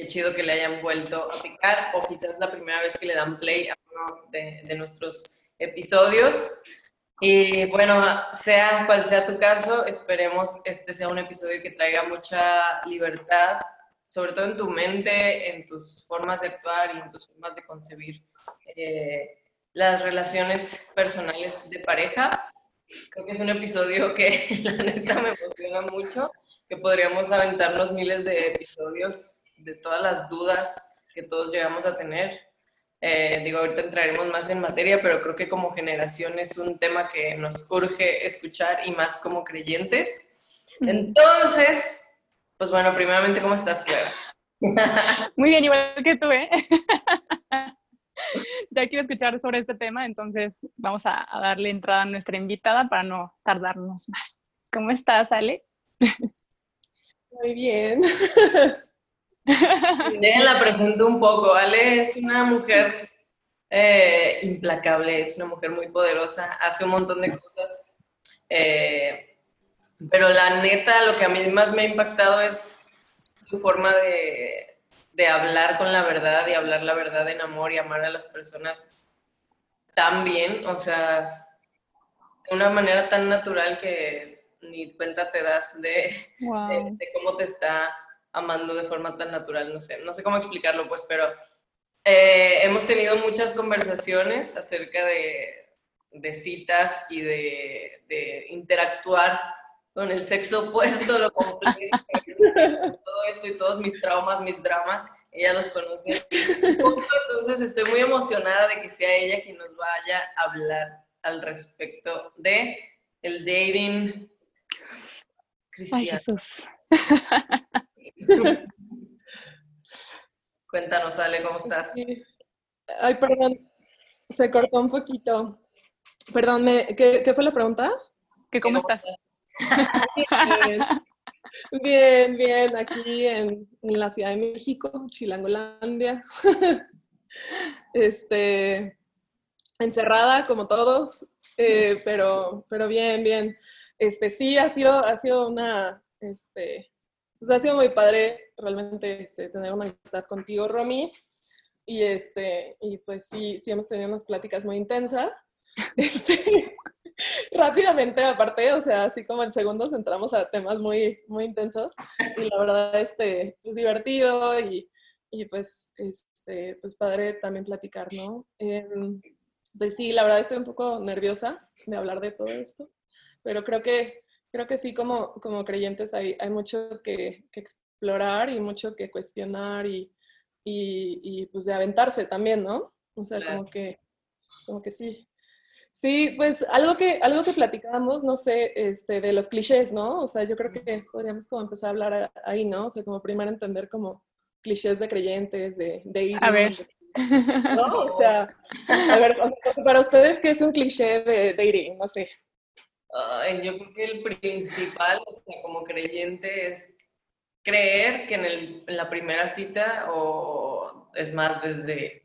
Qué chido que le hayan vuelto a picar o quizás la primera vez que le dan play a uno de, de nuestros episodios. Y bueno, sea cual sea tu caso, esperemos este sea un episodio que traiga mucha libertad, sobre todo en tu mente, en tus formas de actuar y en tus formas de concebir eh, las relaciones personales de pareja. Creo que es un episodio que la neta me emociona mucho, que podríamos aventarnos miles de episodios de todas las dudas que todos llegamos a tener. Eh, digo, ahorita entraremos más en materia, pero creo que como generación es un tema que nos urge escuchar y más como creyentes. Entonces, pues bueno, primeramente, ¿cómo estás, Clara? Muy bien, igual que tú, ¿eh? ya quiero escuchar sobre este tema, entonces vamos a, a, darle entrada a nuestra invitada para no tardarnos más. ¿Cómo estás, Ale? Muy bien. la presento un poco. Ale es una mujer eh, implacable, es una mujer muy poderosa, hace un montón de cosas. Eh, pero la neta, lo que a mí más me ha impactado es su forma de, de hablar con la verdad y hablar la verdad en amor y amar a las personas tan bien, o sea, de una manera tan natural que ni cuenta te das de, wow. de, de cómo te está amando de forma tan natural, no sé, no sé cómo explicarlo, pues, pero eh, hemos tenido muchas conversaciones acerca de, de citas y de, de, interactuar con el sexo opuesto, lo complejo, todo esto y todos mis traumas, mis dramas, ella los conoce. Entonces estoy muy emocionada de que sea ella quien nos vaya a hablar al respecto de el dating cristiano. Ay, Jesús. Cuéntanos, Ale, ¿cómo estás? Sí. Ay, perdón, se cortó un poquito. Perdón, ¿me, qué, ¿qué, fue la pregunta? ¿Que cómo, ¿Cómo estás? Bien, bien, bien, aquí en, en, la Ciudad de México, Chilangolandia. Este, encerrada como todos, eh, pero, pero bien, bien. Este, sí, ha sido, ha sido una, este, pues ha sido muy padre realmente este, tener una amistad contigo, Romy. Y, este, y pues sí, sí hemos tenido unas pláticas muy intensas. Este, rápidamente, aparte, o sea, así como en segundos entramos a temas muy, muy intensos. Y la verdad, este, pues divertido y, y pues, este, pues padre también platicar, ¿no? Eh, pues sí, la verdad estoy un poco nerviosa de hablar de todo esto, pero creo que creo que sí, como, como creyentes hay, hay mucho que, que, explorar y mucho que cuestionar y, y, y, pues de aventarse también, ¿no? O sea, claro. como que, como que sí. Sí, pues algo que, algo que platicábamos, no sé, este, de los clichés, ¿no? O sea, yo creo que podríamos como empezar a hablar ahí, ¿no? O sea, como primero entender como clichés de creyentes, de, de ir. A ver. ¿No? O sea, a ver, o sea, para ustedes, ¿qué es un cliché de dating? No sé. Ay, yo creo que el principal, o sea, como creyente, es creer que en, el, en, la primera cita, o es más, desde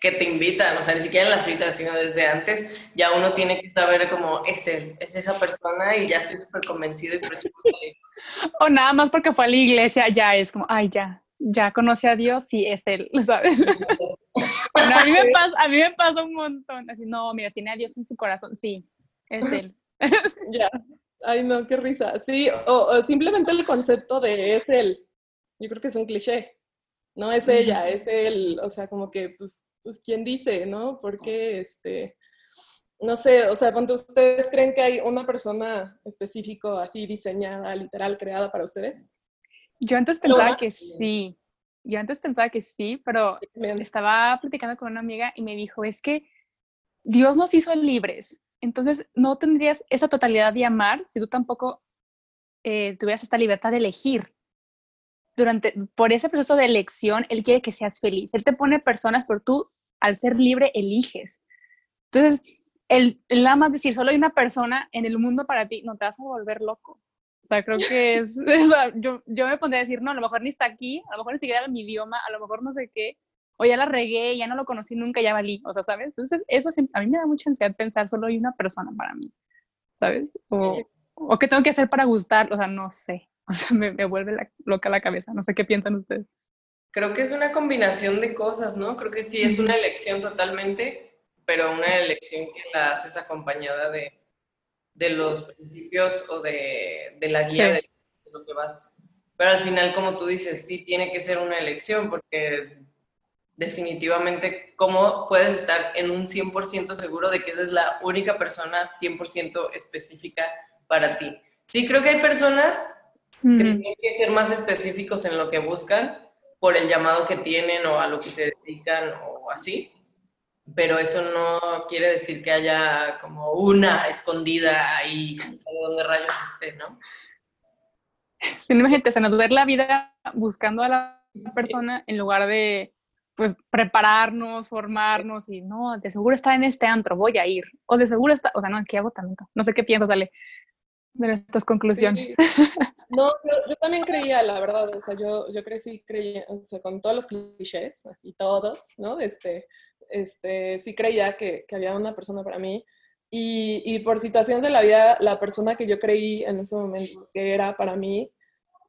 que te invitan, o sea, ni siquiera en la cita, sino desde antes, ya uno tiene que saber como, es él, es esa persona y ya estoy súper convencido y presupuesto. o nada más porque fue a la iglesia, ya es como, ay, ya, ya conoce a Dios, sí, es él, ¿sabes? bueno, a mí, me pasa, a mí me pasa un montón, así, no, mira, tiene a Dios en su corazón, sí, es él. ya. Ay, no, qué risa. Sí, o, o, simplemente el concepto de es él. Yo creo que es un cliché. No es ella, es él. O sea, como que, pues, pues ¿quién dice, no? Porque, este, no sé, o sea, cuando ustedes creen que hay una persona específico así diseñada, literal, creada para ustedes. Yo antes pensaba no, que sí. Yo antes pensaba que sí, pero Bien. estaba platicando con una amiga y me dijo, es que Dios nos hizo libres entonces no tendrías esa totalidad de amar si tú tampoco eh, tuvieras esta libertad de elegir. Durante, por ese proceso de elección, Él quiere que seas feliz. Él te pone personas, pero tú al ser libre eliges. Entonces, el, el más decir, solo hay una persona en el mundo para ti, no te vas a volver loco. O sea, creo que es, yo, yo me pondría a decir, no, a lo mejor ni está aquí, a lo mejor ni siquiera mi idioma, a lo mejor no sé qué, o ya la regué, ya no lo conocí nunca, ya valí, o sea, ¿sabes? Entonces, eso a mí me da mucha ansiedad pensar, solo hay una persona para mí, ¿sabes? O, o qué tengo que hacer para gustar, o sea, no sé, o sea, me, me vuelve la, loca la cabeza, no sé qué piensan ustedes. Creo que es una combinación de cosas, ¿no? Creo que sí es una elección totalmente, pero una elección que la haces acompañada de, de los principios o de, de la guía de, lo que vas. Pero al final, como tú dices, sí tiene que ser una elección, porque definitivamente, ¿cómo puedes estar en un 100% seguro de que esa es la única persona 100% específica para ti? Sí, creo que hay personas que tienen que ser más específicos en lo que buscan, por el llamado que tienen o a lo que se dedican o así, pero eso no quiere decir que haya como una escondida ahí, sabe dónde rayos esté, ¿no? Sí, imagínate, se nos ve la vida buscando a la persona en lugar de pues prepararnos, formarnos y no, de seguro está en este antro, voy a ir. O de seguro está, o sea, no, qué agotamiento. No sé qué piensas, dale de estas conclusiones. No, yo, también creía, la verdad, o sea, yo, yo crecí creía, o sea, con todos los clichés, así todos, ¿no? Este, este, sí creía que, que había una persona para mí. Y, y, por situaciones de la vida, la persona que yo creí en ese momento que era para mí,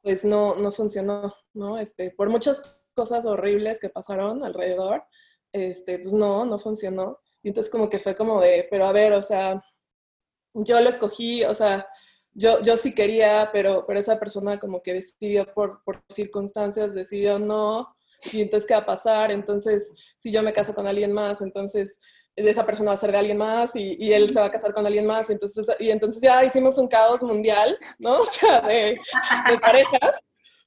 pues no, no funcionó, ¿no? Este, por muchas cosas horribles que pasaron alrededor, este, pues no, no funcionó. Y entonces como que fue como de, pero a ver, o sea, yo lo escogí, o sea, yo, yo sí quería, pero, pero esa persona como que decidió por, por circunstancias, decidió no, y entonces qué va a pasar, entonces si yo me caso con alguien más, entonces esa persona va a ser de alguien más y, y, él se va a casar con alguien más, entonces, y entonces ya hicimos un caos mundial, ¿no? O sea, de, de parejas,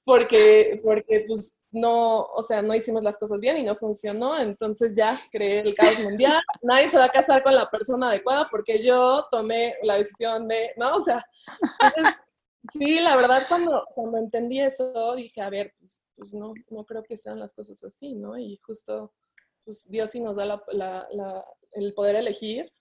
porque, porque pues no, o sea, no hicimos las cosas bien y no funcionó, entonces ya creé el caos mundial, nadie se va a casar con la persona adecuada porque yo tomé la decisión de, no, o sea, sí, la verdad cuando, cuando entendí eso dije, a ver, pues, pues, no, no creo que sean las cosas así, ¿no? Y justo, pues Dios sí nos da la, el poder elegir,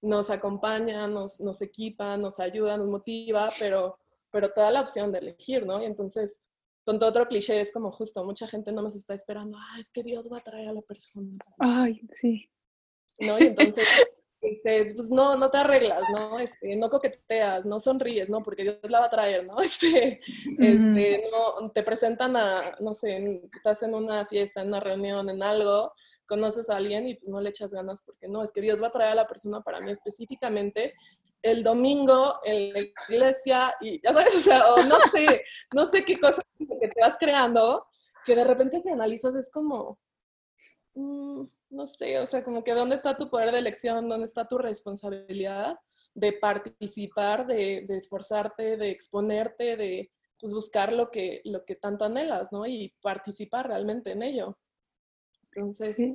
nos acompaña, nos, nos equipa, nos ayuda, nos motiva, pero, pero te da la opción de elegir, ¿no? Y entonces con todo otro cliché es como justo, mucha gente no más está esperando, ah, es que Dios va a traer a la persona. Ay, sí. ¿No? Y entonces, este, pues no, no te arreglas, ¿no? Este, no coqueteas, no sonríes, ¿no? Porque Dios la va a traer, ¿no? Este, este, no, te presentan a, no sé, estás en una fiesta, en una reunión, en algo, conoces a alguien y pues no le echas ganas porque no, es que Dios va a traer a la persona para mí específicamente el domingo en la iglesia y ya sabes, o sea, no sé, no sé qué cosa que te vas creando, que de repente si analizas es como, mm, no sé, o sea, como que dónde está tu poder de elección, dónde está tu responsabilidad de participar, de, esforzarte, de exponerte, de pues, buscar lo que, lo que tanto anhelas, ¿no? Y participar realmente en ello. Entonces...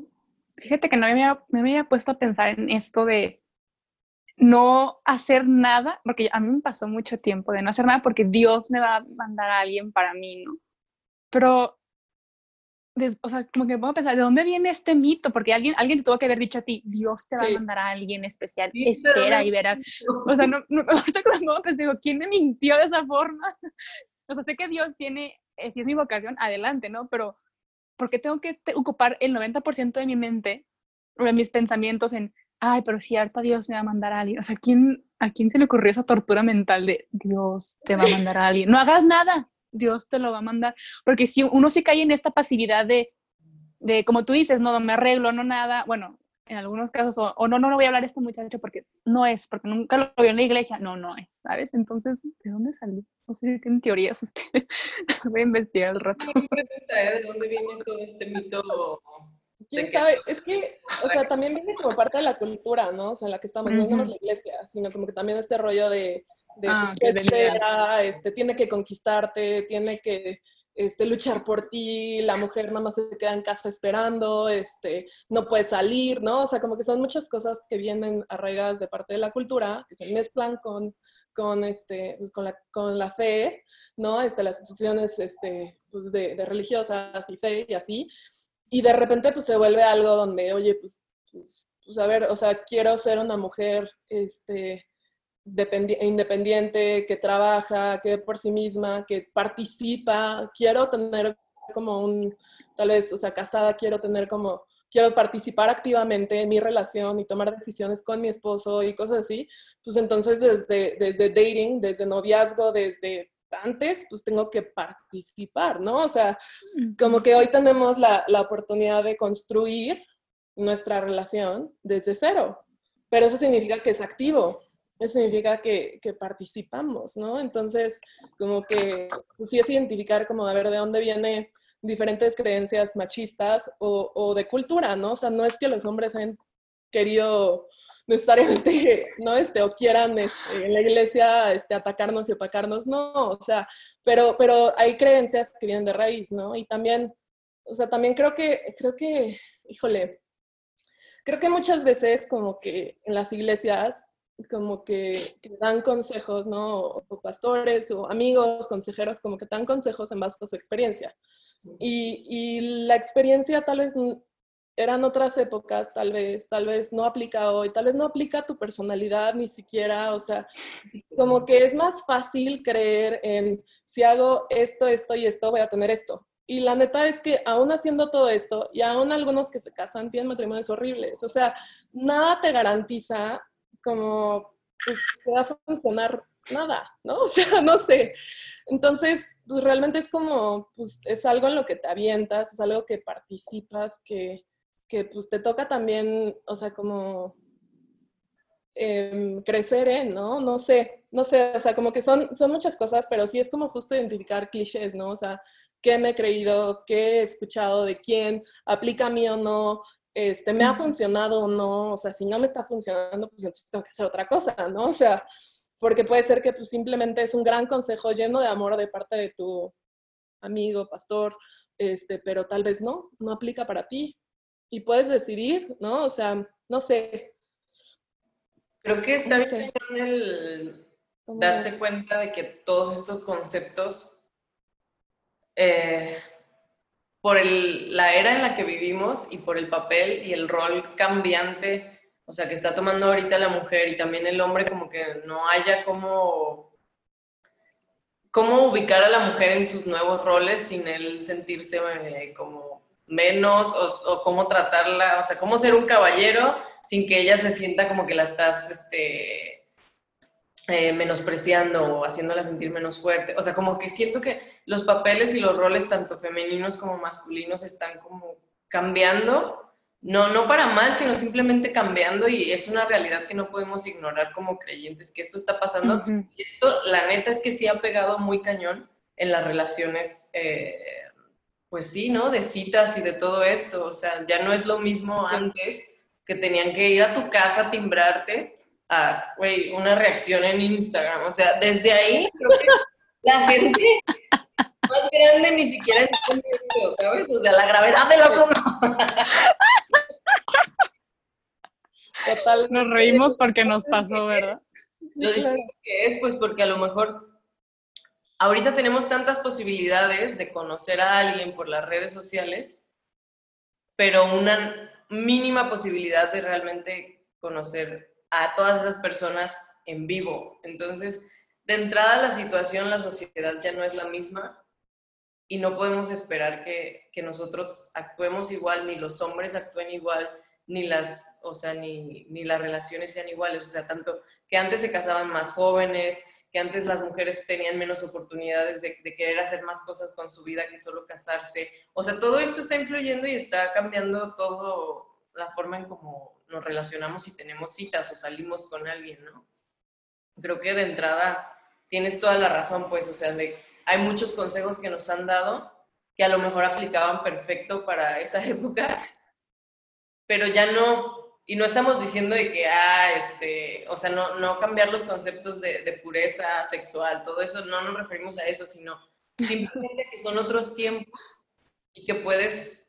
Fíjate que no me había, me había puesto a pensar en esto de no hacer nada, porque a mí me pasó mucho tiempo de no hacer nada porque Dios me va a mandar a alguien para mí, ¿no? Pero, o sea, como que puedo pensar, ¿de dónde viene este mito? Porque alguien, alguien te tuvo que haber dicho a ti, Dios te va a mandar a alguien especial, espera y verás. O sea, no, no, cuando pues digo, ¿quién me mintió de esa forma? O sea, sé que Dios tiene, eh, si es mi vocación, adelante, ¿no? Pero, ¿por qué tengo que ocupar el 90% de mi mente, de mis pensamientos en ay, pero si harta Dios me va a mandar a alguien. O sea, ¿a quién, ¿a quién se le ocurrió esa tortura mental de Dios te va a mandar a alguien? No hagas nada, Dios te lo va a mandar. Porque si uno se cae en esta pasividad de, de como tú dices, no, me arreglo, no nada, bueno, en algunos casos, o, no, no, no voy a hablar a este muchacho porque no es, porque nunca lo vio en la iglesia, no, no es, ¿sabes? Entonces, ¿de dónde salió? No sé si tienen teorías ustedes. voy a investigar al rato. ¿De dónde viene todo este mito ¿Quién sabe? Es que, o sea, también viene como parte de la cultura, ¿no? O sea, en la que estamos, no es la iglesia, sino como que también este rollo de, de ah, este, tiene que conquistarte, tiene que este, luchar por ti, la mujer nada más se queda en casa esperando, este, no puede salir, ¿no? O sea, como que son muchas cosas que vienen arraigadas de parte de la cultura, que se mezclan con, con, este, pues con, la, con la fe, ¿no? Este, las instituciones este, pues de, religiosas y fe y así. y de repente pues se vuelve algo donde, oye, pues, pues, pues a ver, o sea, quiero ser una mujer, este, independiente, que trabaja, que por sí misma, que participa, quiero tener como un, tal vez, o sea, casada, quiero tener como, quiero participar activamente en mi relación y tomar decisiones con mi esposo y cosas así, pues entonces desde, desde dating, desde noviazgo, desde antes, pues tengo que participar, ¿no? O sea, como que hoy tenemos la, la oportunidad de construir nuestra relación desde cero, pero eso significa que es activo, eso significa que, que, participamos, ¿no? Entonces, como que pues sí es identificar como de ver de dónde viene diferentes creencias machistas o, o, de cultura, ¿no? O sea, no es que los hombres hayan querido necesariamente, ¿no? Este, o quieran este, en la iglesia este, atacarnos y opacarnos, no, o sea, pero, pero hay creencias que vienen de raíz, ¿no? Y también, o sea, también creo que, creo que, híjole, creo que muchas veces como que en las iglesias como que, dan consejos, ¿no? O, pastores o amigos, consejeros, como que dan consejos en base a su experiencia. Y, y, la experiencia tal vez eran otras épocas, tal vez, tal vez no aplica hoy, tal vez no aplica tu personalidad ni siquiera, o sea, como que es más fácil creer en si hago esto, esto y esto, voy a tener esto. Y la neta es que aún haciendo todo esto, y aún algunos que se casan tienen matrimonios horribles, o sea, nada te garantiza como pues, va a funcionar nada, ¿no? O sea, no sé. Entonces, pues realmente es como, pues es algo en lo que te avientas, es algo que participas, que, que pues te toca también, o sea, como eh, crecer en, ¿no? No sé, no sé, o sea, como que son, son muchas cosas, pero sí es como justo identificar clichés, ¿no? O sea, qué me he creído, qué he escuchado de quién, aplica a mí o no, este, me ha funcionado o no, o sea, si no me está funcionando, pues entonces tengo que hacer otra cosa, ¿no? O sea, porque puede ser que pues simplemente es un gran consejo lleno de amor de parte de tu amigo, pastor, este, pero tal vez no, no aplica para ti. Y puedes decidir, ¿no? O sea, no sé. Creo que está bien el darse cuenta de que todos estos conceptos eh, por el, la era en la que vivimos y por el papel y el rol cambiante, o sea, que está tomando ahorita la mujer y también el hombre, como que no haya cómo, cómo ubicar a la mujer en sus nuevos roles sin él sentirse eh, como menos o, o, cómo tratarla, o sea, cómo ser un caballero sin que ella se sienta como que la estás, este, eh, menospreciando o haciéndola sentir menos fuerte. O sea, como que siento que los papeles y los roles, tanto femeninos como masculinos, están como cambiando. No, no para mal, sino simplemente cambiando y es una realidad que no podemos ignorar como creyentes, que esto está pasando. Y esto, la neta, es que sí ha pegado muy cañón en las relaciones, eh, pues sí, ¿no? De citas y de todo esto. O sea, ya no es lo mismo antes que tenían que ir a tu casa a timbrarte a, güey, una reacción en Instagram. O sea, desde ahí creo que la gente más grande ni siquiera entiende esto, ¿sabes? O sea, la gravedad de lo como. Total. Nos reímos porque nos pasó, ¿verdad? Lo que es, pues porque a lo mejor ahorita tenemos tantas posibilidades de conocer a alguien por las redes sociales, pero una mínima posibilidad de realmente conocer a todas esas personas en vivo. Entonces, de entrada la situación, la sociedad ya no es la misma y no podemos esperar que, que nosotros actuemos igual, ni los hombres actúen igual, ni las, o sea, ni, ni las relaciones sean iguales. O sea, tanto que antes se casaban más jóvenes, que antes las mujeres tenían menos oportunidades de, querer hacer más cosas con su vida que solo casarse. O sea, todo esto está influyendo y está cambiando todo la forma en cómo nos relacionamos y tenemos citas o salimos con alguien, ¿no? Creo que de entrada tienes toda la razón, pues, o sea, hay muchos consejos que nos han dado que a lo mejor aplicaban perfecto para esa época, pero ya no, y no estamos diciendo de que, ah, este, o sea, no, no cambiar los conceptos de, de pureza sexual, todo eso, no nos referimos a eso, sino simplemente que son otros tiempos y que puedes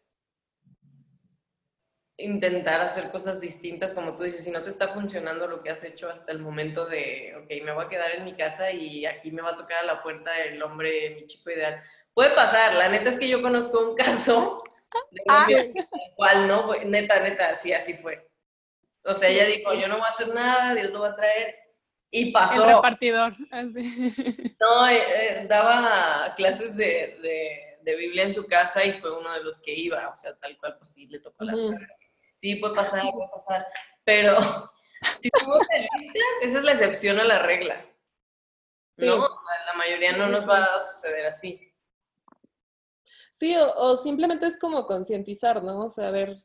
intentar hacer cosas distintas, como tú dices, si no te está funcionando lo que has hecho hasta el momento de, ok, me voy a quedar en mi casa y aquí me va a tocar a la puerta el hombre, mi chico ideal. Puede pasar, la neta es que yo conozco un caso ah. ¿Cuál no? Neta, neta, sí, así fue. O sea, ella dijo, yo no voy a hacer nada, Dios lo va a traer. Y pasó. El repartidor. Así. No, eh, eh, daba clases de, de, de, Biblia en su casa y fue uno de los que iba. O sea, tal cual, pues sí, le tocó la Sí, puede pasar, puede pasar. Pero si tú te esa es la excepción a la regla. ¿No? O sea, la mayoría no nos va a suceder así. Sí, o, simplemente es como concientizar, ¿no? O sea, a ver,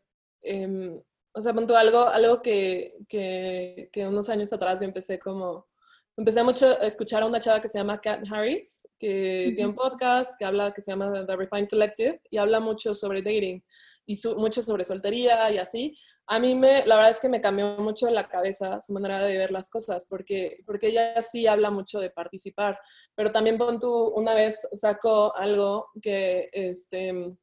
em, o sea, punto algo, algo que, que, que, unos años atrás yo empecé como, empecé mucho a escuchar a una chava que se llama Kat Harris, que tiene un podcast que habla, que se llama The Refined Collective, y habla mucho sobre dating y mucho sobre soltería y así. A mí me, la verdad es que me cambió mucho la cabeza su manera de ver las cosas, porque, porque ella sí habla mucho de participar, pero también pon una vez sacó algo que, este,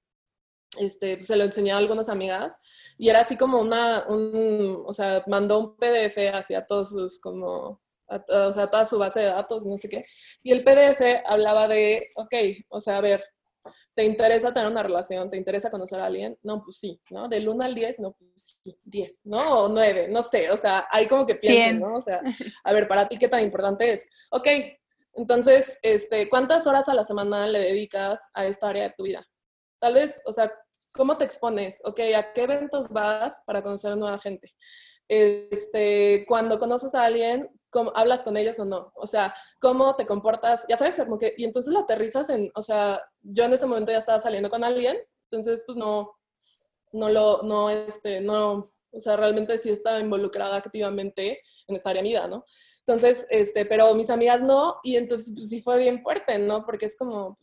este, se lo enseñé a algunas amigas y era así como una, un, o sea, mandó un PDF hacia todos sus como o sea, toda su base de datos, no sé qué. Y el PDF hablaba de, ok, o sea, a ver, ¿Te interesa tener una relación? ¿Te interesa conocer a alguien? No, pues sí, ¿no? Del 1 al 10, no, pues sí, 10, ¿no? O 9, no sé, o sea, hay como que piensen, ¿no? O sea, a ver, para ti, ¿qué tan importante es? Ok, entonces, este, ¿cuántas horas a la semana le dedicas a esta área de tu vida? Tal vez, o sea, ¿cómo te expones? Ok, ¿a qué eventos vas para conocer a nueva gente? Este, cuando conoces a alguien, cómo, hablas con ellos o no, o sea, cómo te comportas, ya sabes, como que, y entonces lo aterrizas en, o sea, yo en ese momento ya estaba saliendo con alguien, entonces pues no, no lo, no, este, no, o sea, realmente sí estaba involucrada activamente en esta área de vida, ¿no? Entonces, este, pero mis amigas no, y entonces pues sí fue bien fuerte, ¿no? Porque es como,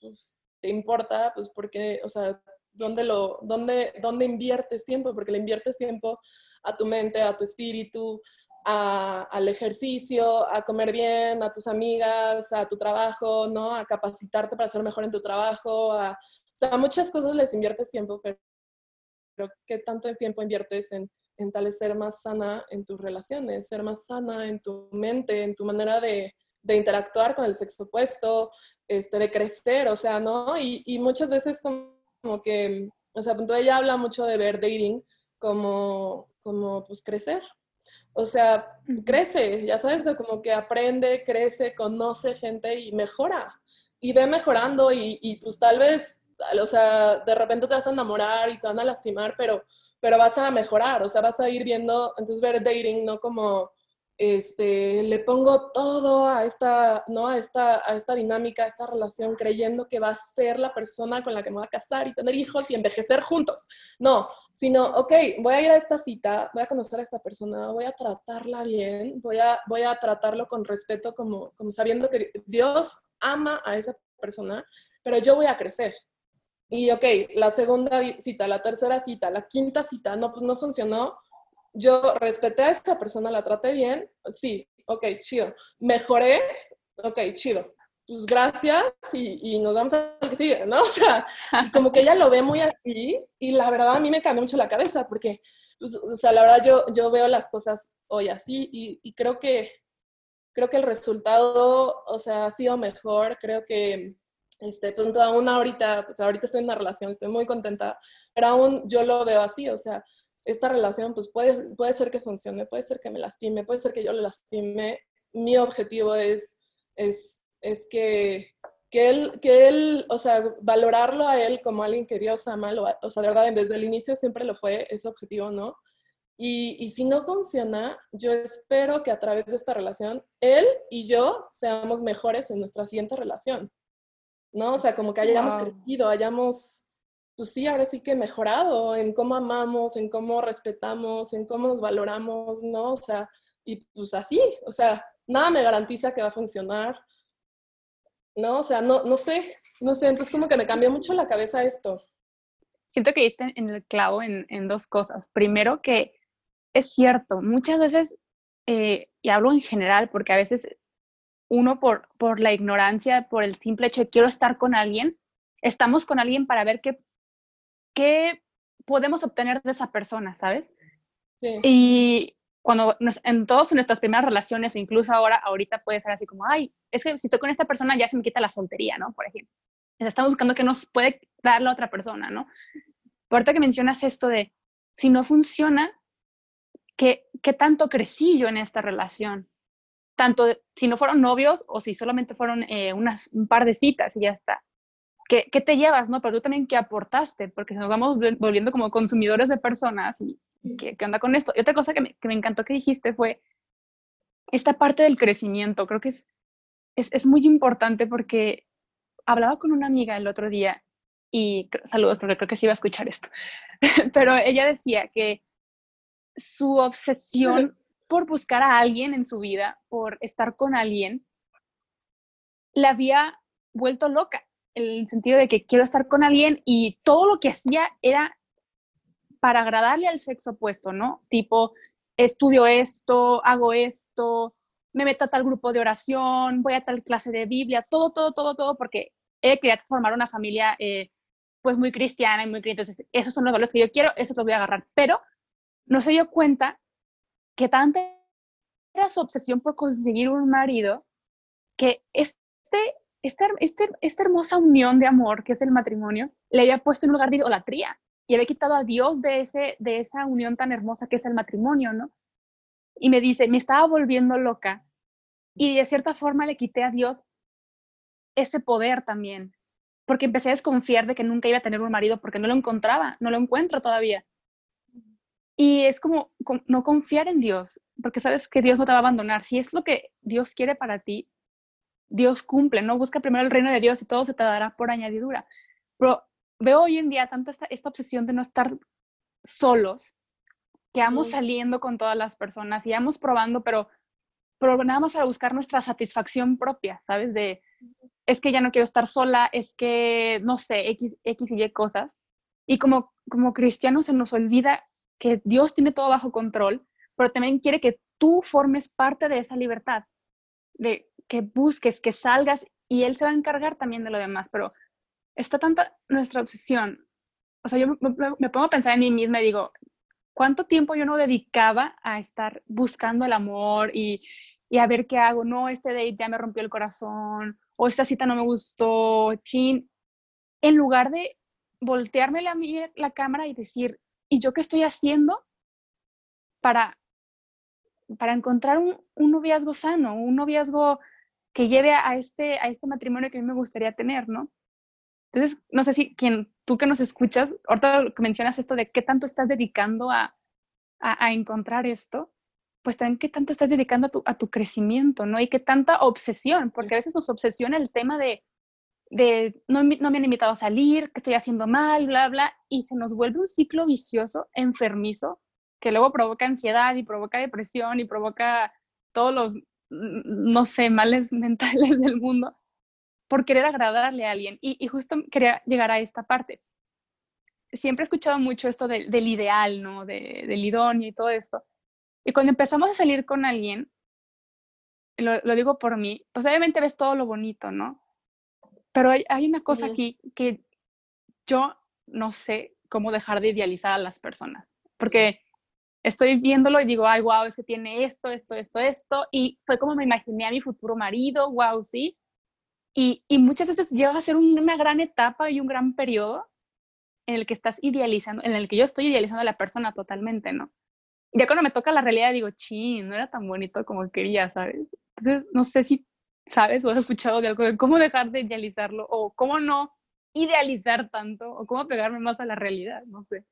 pues te importa, pues porque, o sea, ¿dónde, lo, dónde, ¿dónde inviertes tiempo? Porque le inviertes tiempo a tu mente, a tu espíritu, al ejercicio, a comer bien, a tus amigas, a tu trabajo, ¿no? A capacitarte para ser mejor en tu trabajo, a, o sea, a muchas cosas les inviertes tiempo, pero, ¿qué tanto tiempo inviertes en, en tal vez ser más sana en tus relaciones, ser más sana en tu mente, en tu manera de, de interactuar con el sexo opuesto, este, de crecer, o sea, ¿no? Y, muchas veces como, como que, o sea, ella habla mucho de ver dating como, como pues crecer, o sea, crece, ya sabes, como que aprende, crece, conoce gente y mejora. Y ve mejorando y, y, pues tal vez, o sea, de repente te vas a enamorar y te van a lastimar, pero, pero vas a mejorar, o sea, vas a ir viendo, entonces ver dating no como este, le pongo todo a esta, ¿no? a, esta, a esta dinámica, a esta relación, creyendo que va a ser la persona con la que me voy a casar y tener hijos y envejecer juntos. No, sino, ok, voy a ir a esta cita, voy a conocer a esta persona, voy a tratarla bien, voy a, voy a tratarlo con respeto, como, como sabiendo que Dios ama a esa persona, pero yo voy a crecer. Y ok, la segunda cita, la tercera cita, la quinta cita, no, pues no funcionó yo respeté a esta persona, la traté bien, sí, ok, chido. Mejoré, ok, chido. Pues gracias y, nos vamos a lo que sigue, ¿no? O sea, como que ella lo ve muy así y la verdad a mí me cambió mucho la cabeza porque, pues, o sea, la verdad yo, yo veo las cosas hoy así y, creo que creo que el resultado, o sea, ha sido mejor, creo que este punto aún ahorita, pues ahorita estoy en una relación, estoy muy contenta, pero aún yo lo veo así, o sea, esta relación pues puede, puede ser que funcione, puede ser que me lastime, puede ser que yo le lastime. Mi objetivo es, es, es que, que, él, que él, o sea, valorarlo a él como alguien que Dios ama, o sea, de verdad, desde el inicio siempre lo fue, ese objetivo, ¿no? Y, y, si no funciona, yo espero que a través de esta relación, él y yo seamos mejores en nuestra siguiente relación, ¿no? O sea, como que hayamos crecido, hayamos pues sí, ahora sí que mejorado en cómo amamos, en cómo respetamos, en cómo nos valoramos, ¿no? O sea, y pues así, o sea, nada me garantiza que va a funcionar, ¿no? O sea, no, no sé, no sé, entonces como que me cambió mucho la cabeza esto. Siento que diste en el clavo en, en dos cosas. Primero, que es cierto, muchas veces, eh, y hablo en general, porque a veces uno por, por la ignorancia, por el simple hecho de quiero estar con alguien, estamos con alguien para ver qué qué podemos obtener de esa persona, ¿sabes? Sí. Y cuando en todas nuestras primeras relaciones, o incluso ahora, ahorita puede ser así como, ay, es que si estoy con esta persona ya se me quita la soltería, ¿no? Por ejemplo. Estamos buscando qué nos puede dar la otra persona, ¿no? ahorita que mencionas esto de, si no funciona, ¿qué, qué tanto crecí yo en esta relación? Tanto si no fueron novios o si solamente fueron eh, unas, un par de citas y ya está. ¿Qué, ¿Qué, te llevas, no? Pero tú también, ¿qué aportaste? Porque nos vamos volviendo como consumidores de personas y, ¿qué, ¿qué, onda con esto? Y otra cosa que me, que me encantó que dijiste fue esta parte del crecimiento. Creo que es, es, es muy importante porque hablaba con una amiga el otro día y saludos porque creo que sí iba a escuchar esto, pero ella decía que su obsesión por buscar a alguien en su vida, por estar con alguien, la había vuelto loca, el sentido de que quiero estar con alguien y todo lo que hacía era para agradarle al sexo opuesto, ¿no? Tipo, estudio esto, hago esto, me meto a tal grupo de oración, voy a tal clase de Biblia, todo, todo, todo, todo, porque he quería formar una familia eh, pues muy cristiana y muy creyente. Entonces, esos son los valores que yo quiero, eso los voy a agarrar. Pero no se dio cuenta que tanta era su obsesión por conseguir un marido que este, este, este, esta hermosa unión de amor que es el matrimonio le había puesto en lugar de idolatría y había quitado a Dios de, ese, de esa unión tan hermosa que es el matrimonio, ¿no? Y me dice, me estaba volviendo loca y de cierta forma le quité a Dios ese poder también, porque empecé a desconfiar de que nunca iba a tener un marido porque no lo encontraba, no lo encuentro todavía. Y es como no confiar en Dios, porque sabes que Dios no te va a abandonar. Si es lo que Dios quiere para ti, Dios cumple, ¿no? Busca primero el reino de Dios y todo se te dará por añadidura. Pero veo hoy en día tanto esta, esta obsesión de no estar solos, que vamos saliendo con todas las personas y vamos probando, pero, pero nada más para buscar nuestra satisfacción propia, ¿sabes? De, es que ya no quiero estar sola, es que, no sé, X, X y Y cosas. Y como, como cristianos se nos olvida que Dios tiene todo bajo control, pero también quiere que tú formes parte de esa libertad, de que busques, que salgas y Él se va a encargar también de lo demás. Pero está tanta nuestra obsesión. O sea, yo me, me pongo a pensar en mí misma y digo, ¿cuánto tiempo yo no dedicaba a estar buscando el amor y, y a ver qué hago? No, este date ya me rompió el corazón o esta cita no me gustó, chin, en lugar de voltearme la, la cámara y decir, ¿y yo qué estoy haciendo para, para encontrar un, un noviazgo sano, un noviazgo que lleve a este, a este matrimonio que a mí me gustaría tener, ¿no? Entonces, no sé si quien, tú que nos escuchas, ahorita que mencionas esto de qué tanto estás dedicando a, a, a encontrar esto, pues también qué tanto estás dedicando a tu, a tu crecimiento, ¿no? Y qué tanta obsesión, porque a veces nos obsesiona el tema de, de no, no me han invitado a salir, que estoy haciendo mal, bla, bla, y se nos vuelve un ciclo vicioso, enfermizo, que luego provoca ansiedad y provoca depresión y provoca todos los, no sé, males mentales del mundo por querer agradarle a alguien. Y, y justo quería llegar a esta parte. Siempre he escuchado mucho esto de, del ideal, ¿no? De, del idóneo y todo esto. Y cuando empezamos a salir con alguien, lo, lo, digo por mí, pues obviamente ves todo lo bonito, ¿no? Pero hay, hay una cosa aquí que yo no sé cómo dejar de idealizar a las personas, porque estoy viéndolo y digo, ay, wow, es que tiene esto, esto, esto, esto, y fue como me imaginé a mi futuro marido, wow, sí. Y, y muchas veces llega a ser una gran etapa y un gran periodo en el que estás idealizando, en el que yo estoy idealizando a la persona totalmente, ¿no? ya cuando me toca la realidad digo, ching, no era tan bonito como quería, ¿sabes? Entonces, no sé si sabes o has escuchado de algo de cómo dejar de idealizarlo o cómo no idealizar tanto o cómo pegarme más a la realidad, no sé.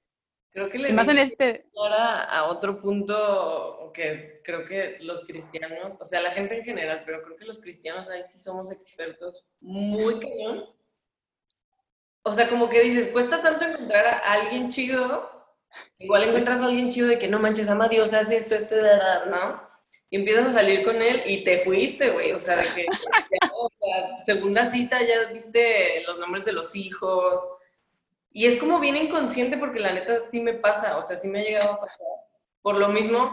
Creo que le más en este ahora a otro punto que creo que los cristianos, o sea, la gente en general, pero creo que los cristianos ahí sí somos expertos muy cañón. O sea, como que dices, cuesta tanto encontrar a alguien chido Igual encuentras a alguien chido de que no manches, ama a Dios, hace esto, esto, ¿no? Y empiezas a salir con él y te fuiste, güey. O sea, de que segunda cita ya viste los nombres de los hijos. Y es como bien inconsciente porque la neta sí me pasa, o sea, sí me ha llegado a pasar. Por lo mismo,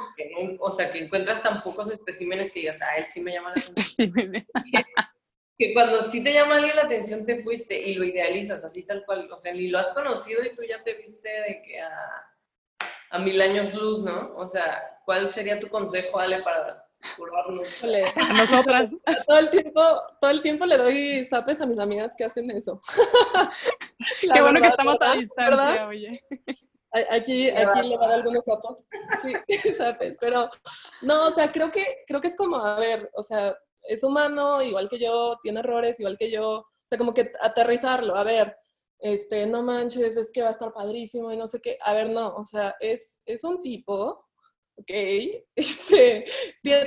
o sea, que encuentras tan pocos especímenes que digas, ah, él sí me llama la atención. que cuando sí te llama alguien la atención te fuiste y lo idealizas así tal cual, o sea, ni lo has conocido y tú ya te viste de que a, a mil años luz, ¿no? O sea, ¿cuál sería tu consejo, Ale, para A nosotras. Todo el tiempo, todo el tiempo le doy zapes a mis amigas que hacen eso. Qué bueno que estamos a distancia, oye. Aquí, aquí le van algunos zapos. Sí, zapes. Pero no, o sea, creo que, creo que es como, a ver, o sea, es humano, igual que yo, tiene errores, igual que yo. O sea, como que aterrizarlo, a ver, este, no manches, es que va a estar padrísimo y no sé qué. A ver, no, o sea, es, es un tipo ¿ok? Este,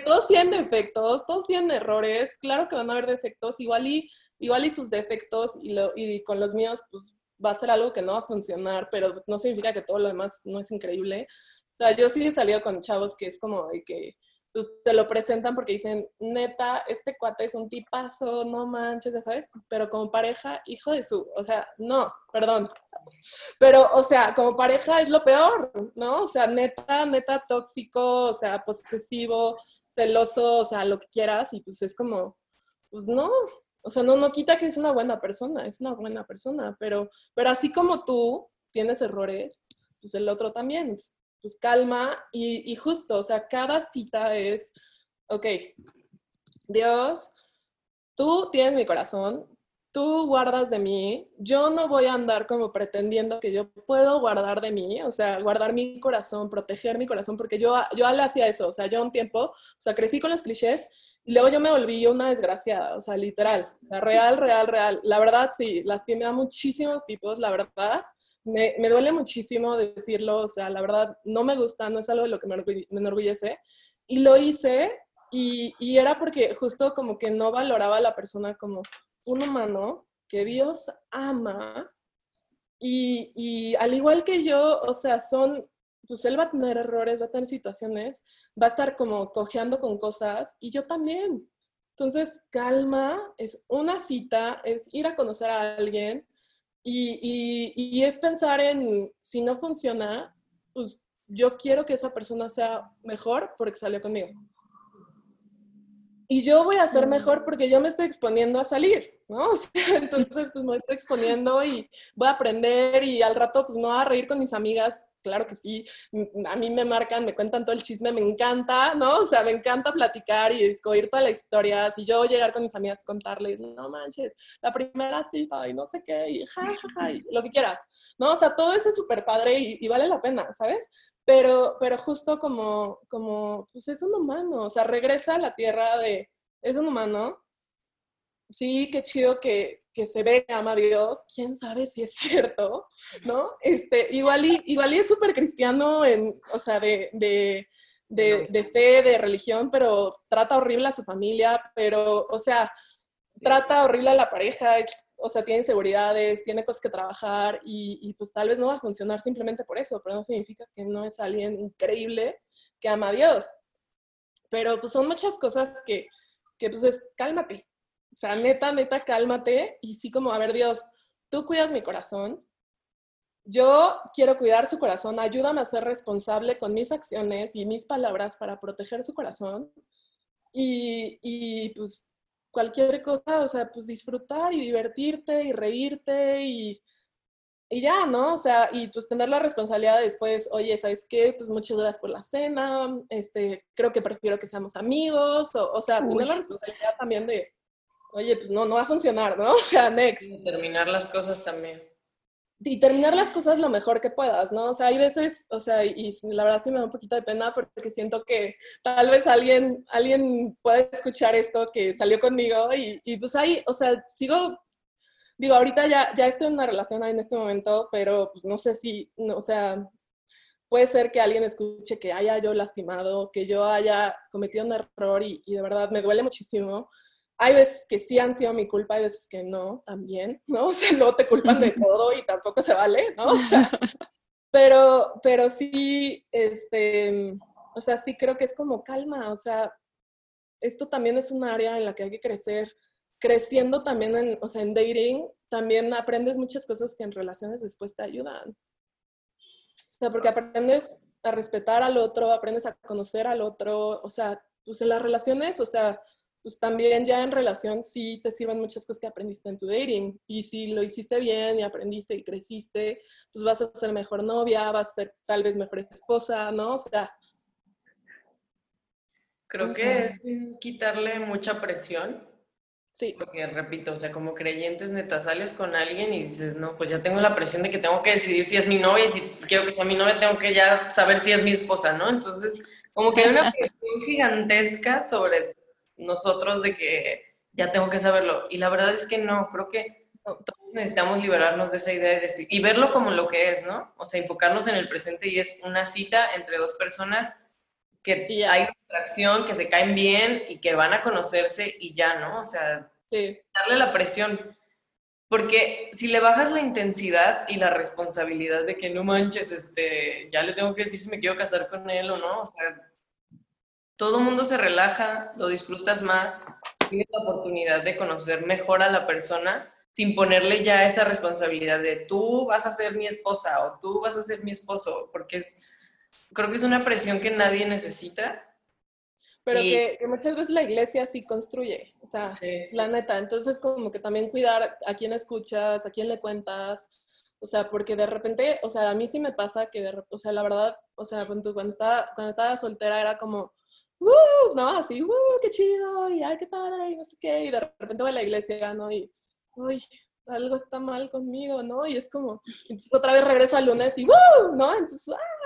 todos tienen defectos, todos tienen errores, claro que van a haber defectos, igual y, igual y sus defectos y, lo, y con los míos, pues va a ser algo que no va a funcionar, pero no significa que todo lo demás no es increíble. O sea, yo sí he salido con chavos que es como de que pues te lo presentan porque dicen, neta, este cuate es un tipazo, no manches, ya sabes, pero como pareja, hijo de su, o sea, no, perdón. Pero, o sea, como pareja es lo peor, ¿no? O sea, neta, neta tóxico, o sea, posesivo, celoso, o sea, lo que quieras, y pues es como, pues no, o sea, no, no quita que es una buena persona, es una buena persona, pero, pero así como tú tienes errores, pues el otro también pues calma y, justo, o sea, cada cita es, ok, Dios, tú tienes mi corazón, tú guardas de mí, yo no voy a andar como pretendiendo que yo puedo guardar de mí, o sea, guardar mi corazón, proteger mi corazón, porque yo, yo le hacía eso, o sea, yo un tiempo, o sea, crecí con los clichés y luego yo me volví una desgraciada, o sea, literal, real, real, real. La verdad, sí, lastimé a muchísimos tipos, la verdad, me, duele muchísimo decirlo, o sea, la verdad no me gusta, no es algo de lo que me, enorgullece. Y lo hice y, y, era porque justo como que no valoraba a la persona como un humano que Dios ama. Y, y al igual que yo, o sea, son, pues él va a tener errores, va a tener situaciones, va a estar como cojeando con cosas y yo también. Entonces, calma, es una cita, es ir a conocer a alguien, y, es pensar en, si no funciona, pues yo quiero que esa persona sea mejor porque salió conmigo. Y yo voy a ser mejor porque yo me estoy exponiendo a salir, ¿no? entonces, pues me estoy exponiendo y voy a aprender y al rato, pues me voy a reír con mis amigas claro que sí, a mí me marcan, me cuentan todo el chisme, me encanta, ¿no? O sea, me encanta platicar y oír toda la historia. Si yo llegar con mis amigas contarles, no manches, la primera cita y no sé qué, y ja, ja, ja, y lo que quieras, ¿no? O sea, todo eso es súper padre y, vale la pena, ¿sabes? Pero, pero justo como, como, pues es un humano, o sea, regresa a la tierra de, es un humano. Sí, qué chido que, que se ve que ama a Dios, quién sabe si es cierto, ¿no? Este, igual, y, igual y es súper cristiano, en, o sea, de, de, de, fe, de religión, pero trata horrible a su familia, pero, o sea, trata horrible a la pareja, o sea, tiene inseguridades, tiene cosas que trabajar y, y, pues tal vez no va a funcionar simplemente por eso, pero no significa que no es alguien increíble que ama a Dios. Pero pues son muchas cosas que, que pues es, cálmate, sea, neta, neta, cálmate y sí como, a ver, Dios, tú cuidas mi corazón, yo quiero cuidar su corazón, ayúdame a ser responsable con mis acciones y mis palabras para proteger su corazón. Y, y, pues cualquier cosa, o sea, pues disfrutar y divertirte y reírte y, y ya, ¿no? O sea, y pues tener la responsabilidad de después, oye, ¿sabes qué? Pues muchas gracias por la cena, este, creo que prefiero que seamos amigos, o, o sea, tener la responsabilidad también de, oye, pues no, no va a funcionar, ¿no? O sea, next. Y terminar las cosas también. Y terminar las cosas lo mejor que puedas, ¿no? O sea, hay veces, o sea, y la verdad sí me da un poquito de pena porque siento que tal vez alguien, alguien puede escuchar esto que salió conmigo y, y pues ahí, o sea, sigo, digo, ahorita ya, ya estoy en una relación en este momento, pero pues no sé si, no, o sea, puede ser que alguien escuche que haya yo lastimado, que yo haya cometido un error y, y de verdad me duele muchísimo hay veces que sí han sido mi culpa, hay veces que no, también, ¿no? O sea, luego te culpan de todo y tampoco se vale, ¿no? O sea, pero, pero sí, este, o sea, sí creo que es como calma, o sea, esto también es un área en la que hay que crecer. Creciendo también en, o sea, en dating, también aprendes muchas cosas que en relaciones después te ayudan. O sea, porque aprendes a respetar al otro, aprendes a conocer al otro, o sea, pues en las relaciones, o sea, pues también ya en relación sí te sirven muchas cosas que aprendiste en tu dating. Y si lo hiciste bien y aprendiste y creciste, pues vas a ser mejor novia, vas a ser tal vez mejor esposa, ¿no? O sea. Creo que es quitarle mucha presión. Sí. Porque, repito, o sea, como creyentes neta, sales con alguien y dices, no, pues ya tengo la presión de que tengo que decidir si es mi novia y si quiero que sea mi novia, tengo que ya saber si es mi esposa, ¿no? Entonces, como que hay una presión gigantesca sobre nosotros de que ya tengo que saberlo. Y la verdad es que no, creo que todos necesitamos liberarnos de esa idea de decir, y verlo como lo que es, ¿no? O sea, enfocarnos en el presente y es una cita entre dos personas que hay atracción, que se caen bien y que van a conocerse y ya, ¿no? O sea, darle la presión. Porque si le bajas la intensidad y la responsabilidad de que no manches, este, ya le tengo que decir si me quiero casar con él o no, o sea, todo el mundo se relaja, lo disfrutas más, tienes la oportunidad de conocer mejor a la persona sin ponerle ya esa responsabilidad de tú vas a ser mi esposa o tú vas a ser mi esposo, porque es, creo que es una presión que nadie necesita. Pero que, muchas veces la iglesia sí construye, o sea, la neta. Entonces, como que también cuidar a quién escuchas, a quién le cuentas, o sea, porque de repente, o sea, a mí sí me pasa que, de, o sea, la verdad, o sea, cuando estaba, cuando estaba soltera era como, ¡uh! ¿no? Así, ¡uh! ¡Qué chido! Y ¡ay, qué padre! Y no sé qué. Y de repente voy a la iglesia, ¿no? Y, ¡uy! Algo está mal conmigo, ¿no? Y es como, entonces otra vez regreso al lunes y ¡uh! ¿no? Entonces, ¡ah!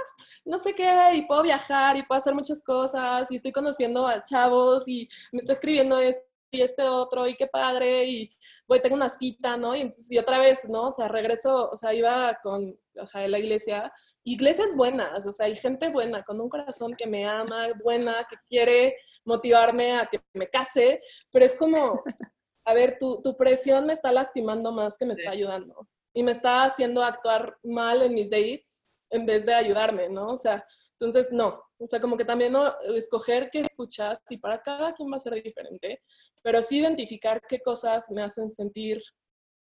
No sé qué, y puedo viajar y puedo hacer muchas cosas y estoy conociendo a chavos y me está escribiendo esto y este otro, y qué padre, y voy, tengo una cita, ¿no? Y entonces, y otra vez, ¿no? O sea, regreso, o sea, iba con, o sea, la iglesia, iglesias buenas, o sea, hay gente buena, con un corazón que me ama, buena, que quiere motivarme a que me case, pero es como, a ver, tu, tu presión me está lastimando más que me está ayudando, y me está haciendo actuar mal en mis dates en vez de ayudarme, ¿no? O sea, entonces, no, o sea, como que también no, escoger qué escuchas y para cada quien va a ser diferente, pero sí identificar qué cosas me hacen sentir,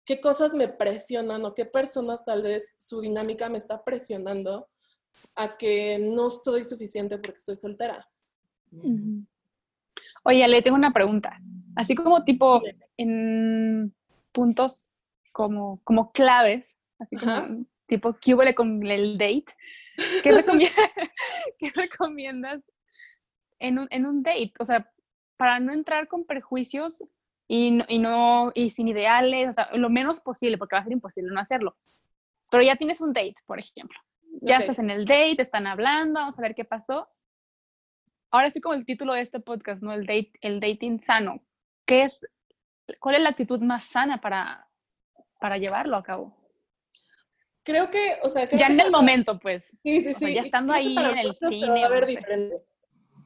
qué cosas me presionan o qué personas tal vez su dinámica me está presionando a que no estoy suficiente porque estoy soltera. Oye, le tengo una pregunta. Así como tipo en puntos como, como claves, así como tipo, ¿qué huele con el date? ¿Qué, recomiendas en un, en un date? O sea, para no entrar con prejuicios y no, y no, y sin ideales, o sea, lo menos posible, porque va a ser imposible no hacerlo. Pero ya tienes un date, por ejemplo. Ya estás en el date, están hablando, vamos a ver qué pasó. Ahora estoy como el título de este podcast, ¿no? El, date, el dating sano. ¿Qué es, ¿Cuál es la actitud más sana para, para llevarlo a cabo? creo que, o sea, ya en el momento, pues. Sí, sí, sí. ya estando ahí en el cine. Va a ver diferente.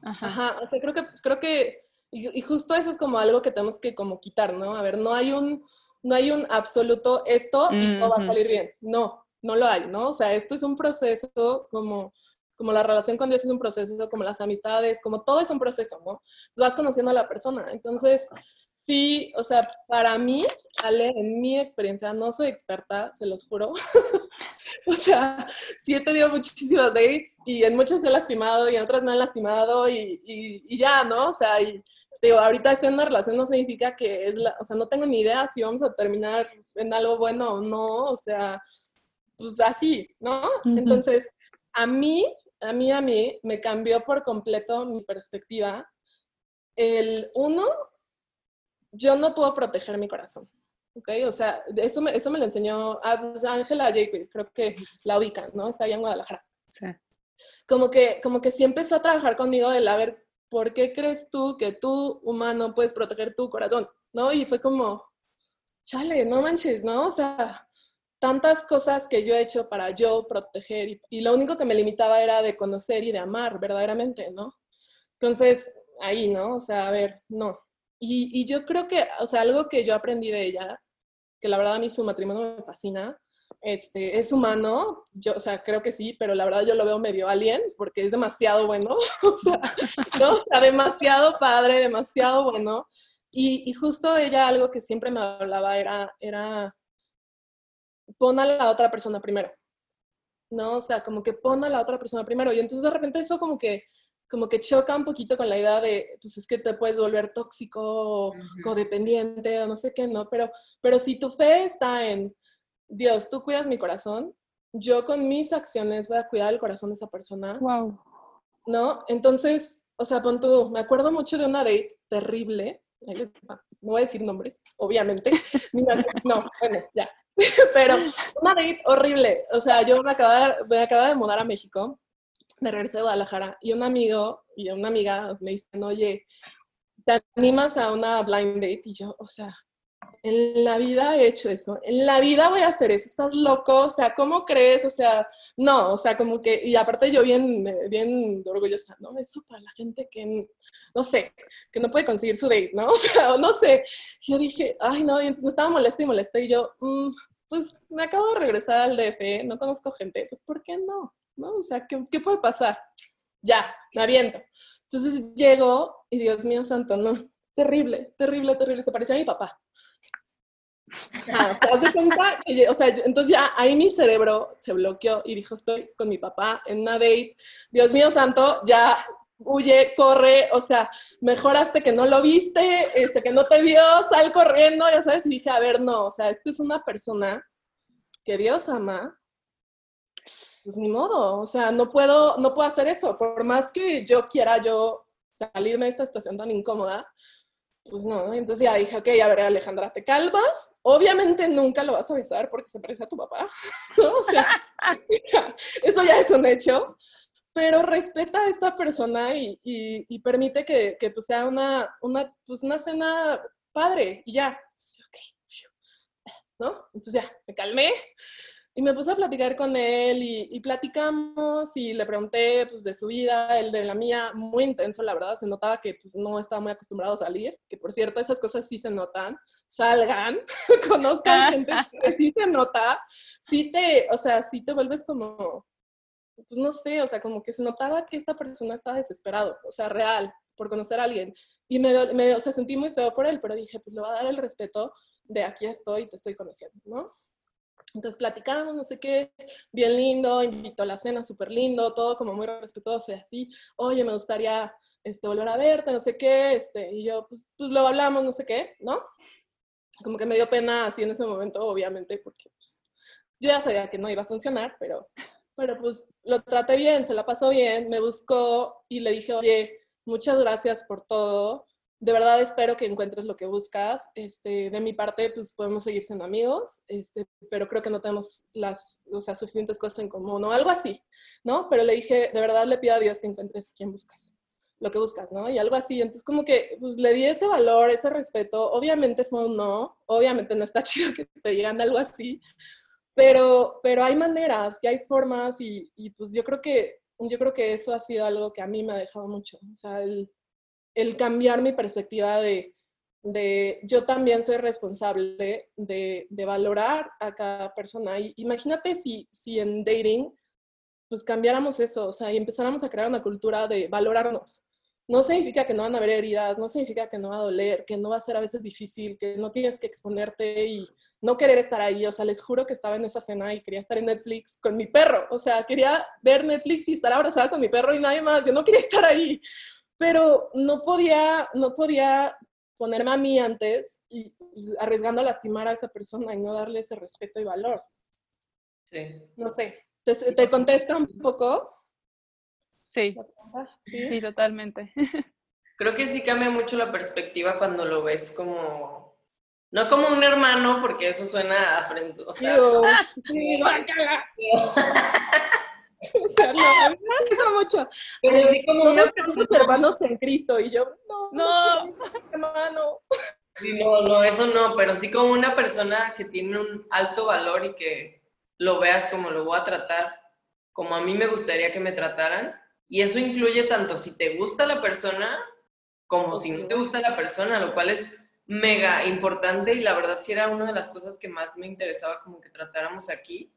Ajá. O sea, creo que, creo que, y, justo eso es como algo que tenemos que como quitar, ¿no? A ver, no hay un, no hay un absoluto esto y todo va a salir bien. No, no lo hay, ¿no? O sea, esto es un proceso como, como la relación con Dios es un proceso, como las amistades, como todo es un proceso, ¿no? Vas conociendo a la persona. Entonces, Sí, o sea, para mí, Ale, en mi experiencia, no soy experta, se los juro. o sea, sí he tenido muchísimas dates y en muchas he lastimado y en otras me han lastimado y, y, ya, ¿no? O sea, y digo, ahorita estoy en una relación no significa que es la, o sea, no tengo ni idea si vamos a terminar en algo bueno o no, o sea, pues así, ¿no? Entonces, a mí, a mí, a mí, me cambió por completo mi perspectiva. El uno, yo no puedo proteger mi corazón. ¿ok? O sea, eso me, eso me lo enseñó pues, Ángela Jacob, creo que la ubican, ¿no? Está allá en Guadalajara. Sí. Como que, como que sí empezó a trabajar conmigo de, a ver, ¿por qué crees tú que tú, humano, puedes proteger tu corazón? ¿No? Y fue como, chale, no manches, ¿no? O sea, tantas cosas que yo he hecho para yo proteger y, y lo único que me limitaba era de conocer y de amar verdaderamente, ¿no? Entonces, ahí, ¿no? O sea, a ver, no, y, yo creo que, o sea, algo que yo aprendí de ella, que la verdad a mí su matrimonio me fascina, este, es humano, yo, o sea, creo que sí, pero la verdad yo lo veo medio alien porque es demasiado bueno, o, sea, ¿no? o sea, demasiado padre, demasiado bueno. Y, y, justo ella algo que siempre me hablaba era, era, pon a la otra persona primero, ¿no? O sea, como que pon a la otra persona primero. Y entonces de repente eso como que como que choca un poquito con la idea de, pues es que te puedes volver tóxico o codependiente o no sé qué, ¿no? Pero, pero si tu fe está en, Dios, tú cuidas mi corazón, yo con mis acciones voy a cuidar el corazón de esa persona. Wow. ¿No? Entonces, o sea, pon tú, me acuerdo mucho de una date terrible, no voy a decir nombres, obviamente, no, bueno, ya, pero una date horrible, o sea, yo me acababa, me acababa de mudar a México, me regresé a Guadalajara, y un amigo y una amiga me dicen, oye, ¿te animas a una blind date? Y yo, o sea, en la vida he hecho eso, en la vida voy a hacer eso, estás loco, o sea, ¿cómo crees? O sea, no, o sea, como que, y aparte yo bien, bien orgullosa, ¿no? Eso para la gente que, no sé, que no puede conseguir su date, ¿no? O sea, no sé, yo dije, ay, no, y entonces me estaba molesta y molesta y yo, mm, pues me acabo de regresar al DF, no conozco gente, pues ¿por qué no? ¿No? O sea, ¿qué, qué puede pasar? Ya, me aviento. Entonces llego y Dios mío santo, no, terrible, terrible, terrible, se parecía a mi papá. Ah, o sea, entonces ya ahí mi cerebro se bloqueó y dijo, estoy con mi papá en una date, Dios mío santo, ya huye, corre, o sea, mejoraste que no lo viste, este, que no te vio, sal corriendo, ya sabes, y dije, a ver, no, o sea, esta es una persona que Dios ama, pues ni modo, o sea, no puedo, no puedo hacer eso, por más que yo quiera yo salirme de esta situación tan incómoda, pues no, entonces ya dije, ok, a ver, Alejandra, te calmas. Obviamente nunca lo vas a avisar porque se parece a tu papá. O sea, eso ya es un hecho. Pero respeta a esta persona y, y, permite que, que pues, sea una, una, pues, una cena padre y ya. ¿no? Entonces ya, me calmé. Y me puse a platicar con él y, platicamos y le pregunté pues de su vida, el de la mía, muy intenso, la verdad, se notaba que pues no estaba muy acostumbrado a salir, que por cierto esas cosas sí se notan, salgan, conozcan gente que sí se nota, sí te, o sea, sí te vuelves como, pues no sé, o sea, como que se notaba que esta persona estaba desesperado, o sea, real, por conocer a alguien. Y me, me o sea, sentí muy feo por él, pero dije, pues le voy a dar el respeto de aquí estoy, te estoy conociendo, ¿no? Entonces platicamos, no sé qué, bien lindo, invitó a la cena, súper lindo, todo como muy respetuoso y así, oye, me gustaría este, volver a verte, no sé qué, este, y yo, pues, pues luego hablamos, no sé qué, ¿no? Como que me dio pena así en ese momento, obviamente, porque pues, yo ya sabía que no iba a funcionar, pero, pero pues lo traté bien, se la pasó bien, me buscó y le dije, oye, muchas gracias por todo, de verdad espero que encuentres lo que buscas. Este, de mi parte, pues podemos seguir siendo amigos, este, pero creo que no tenemos las, o sea, suficientes cosas en común o algo así, ¿no? Pero le dije, de verdad le pido a Dios que encuentres quién buscas, lo que buscas, ¿no? Y algo así. Entonces, como que, pues le di ese valor, ese respeto. Obviamente fue un no, obviamente no está chido que te digan algo así, pero, pero hay maneras y hay formas y, y pues yo creo que yo creo que eso ha sido algo que a mí me ha dejado mucho. O sea, el, el cambiar mi perspectiva de, yo también soy responsable de, de, valorar a cada persona. Y imagínate si, si en dating, pues cambiáramos eso, o sea, y empezáramos a crear una cultura de valorarnos. No significa que no van a haber heridas, no significa que no va a doler, que no va a ser a veces difícil, que no tienes que exponerte y no querer estar ahí. O sea, les juro que estaba en esa cena y quería estar en Netflix con mi perro. O sea, quería ver Netflix y estar abrazada con mi perro y nadie más. Yo no quería estar ahí pero no podía, no podía ponerme a mí antes y pues, arriesgando a lastimar a esa persona y no darle ese respeto y valor. Sí. No sé, ¿te, te contesta un poco? Sí. sí, totalmente. Creo que sí cambia mucho la perspectiva cuando lo ves como, no como un hermano, porque eso suena a frente, o sea, sí, O sea, no, me gusta mucho. Pero sí como unos hermanos en Cristo y yo, no, no, hermano. Sí, no, no, eso no, pero sí como una persona que tiene un alto valor y que lo veas como lo voy a tratar, como a mí me gustaría que me trataran. Y eso incluye tanto si te gusta la persona como si no te gusta la persona, lo cual es mega importante y la verdad sí era una de las cosas que más me interesaba como que tratáramos aquí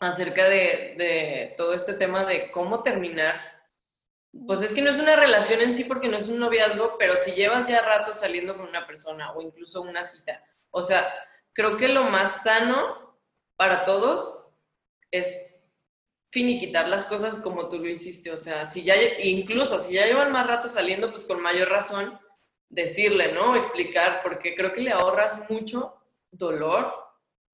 acerca de, todo este tema de cómo terminar. Pues es que no es una relación en sí porque no es un noviazgo, pero si llevas ya rato saliendo con una persona o incluso una cita, o sea, creo que lo más sano para todos es finiquitar las cosas como tú lo hiciste, o sea, si ya, incluso si ya llevan más rato saliendo, pues con mayor razón decirle, ¿no? Explicar, porque creo que le ahorras mucho dolor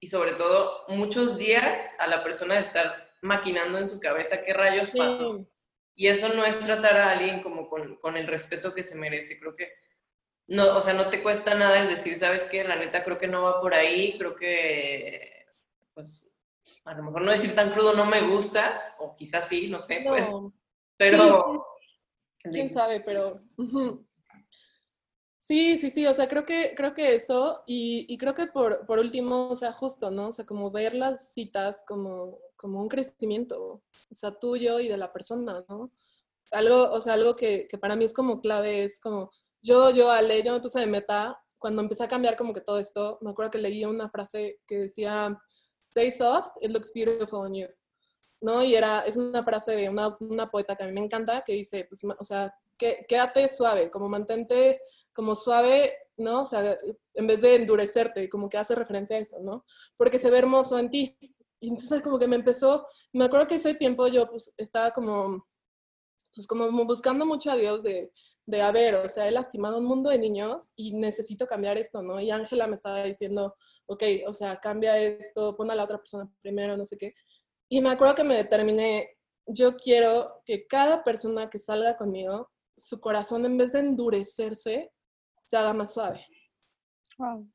y sobre todo muchos días a la persona de estar maquinando en su cabeza qué rayos pasó. Y eso no es tratar a alguien como con, con el respeto que se merece. Creo que no, o sea, no te cuesta nada el decir, ¿sabes qué? La neta creo que no va por ahí, creo que, pues, a lo mejor no decir tan crudo, no me gustas, o quizás sí, no sé, pues, pero... Quién sabe, pero... Sí, sí, sí, o sea, creo que, creo que eso, y, y, creo que por, por último, o sea, justo, ¿no? O sea, como ver las citas como, como un crecimiento, o sea, tuyo y de la persona, ¿no? Algo, o sea, algo que, que para mí es como clave, es como, yo, yo, Ale, yo me puse de meta, cuando empecé a cambiar como que todo esto, me acuerdo que leí una frase que decía, stay soft, it looks beautiful on you, ¿no? Y era, es una frase de una, una poeta que a mí me encanta, que dice, pues, o sea, que, quédate suave, como mantente como suave, ¿no? O sea, en vez de endurecerte, como que hace referencia a eso, ¿no? Porque se ve hermoso en ti. Y entonces como que me empezó, me acuerdo que ese tiempo yo pues estaba como, pues como buscando mucho a Dios de, de, a ver, o sea, he lastimado un mundo de niños y necesito cambiar esto, ¿no? Y Ángela me estaba diciendo, ok, o sea, cambia esto, pon a la otra persona primero, no sé qué. Y me acuerdo que me determiné, yo quiero que cada persona que salga conmigo, su corazón en vez de endurecerse, se haga más suave.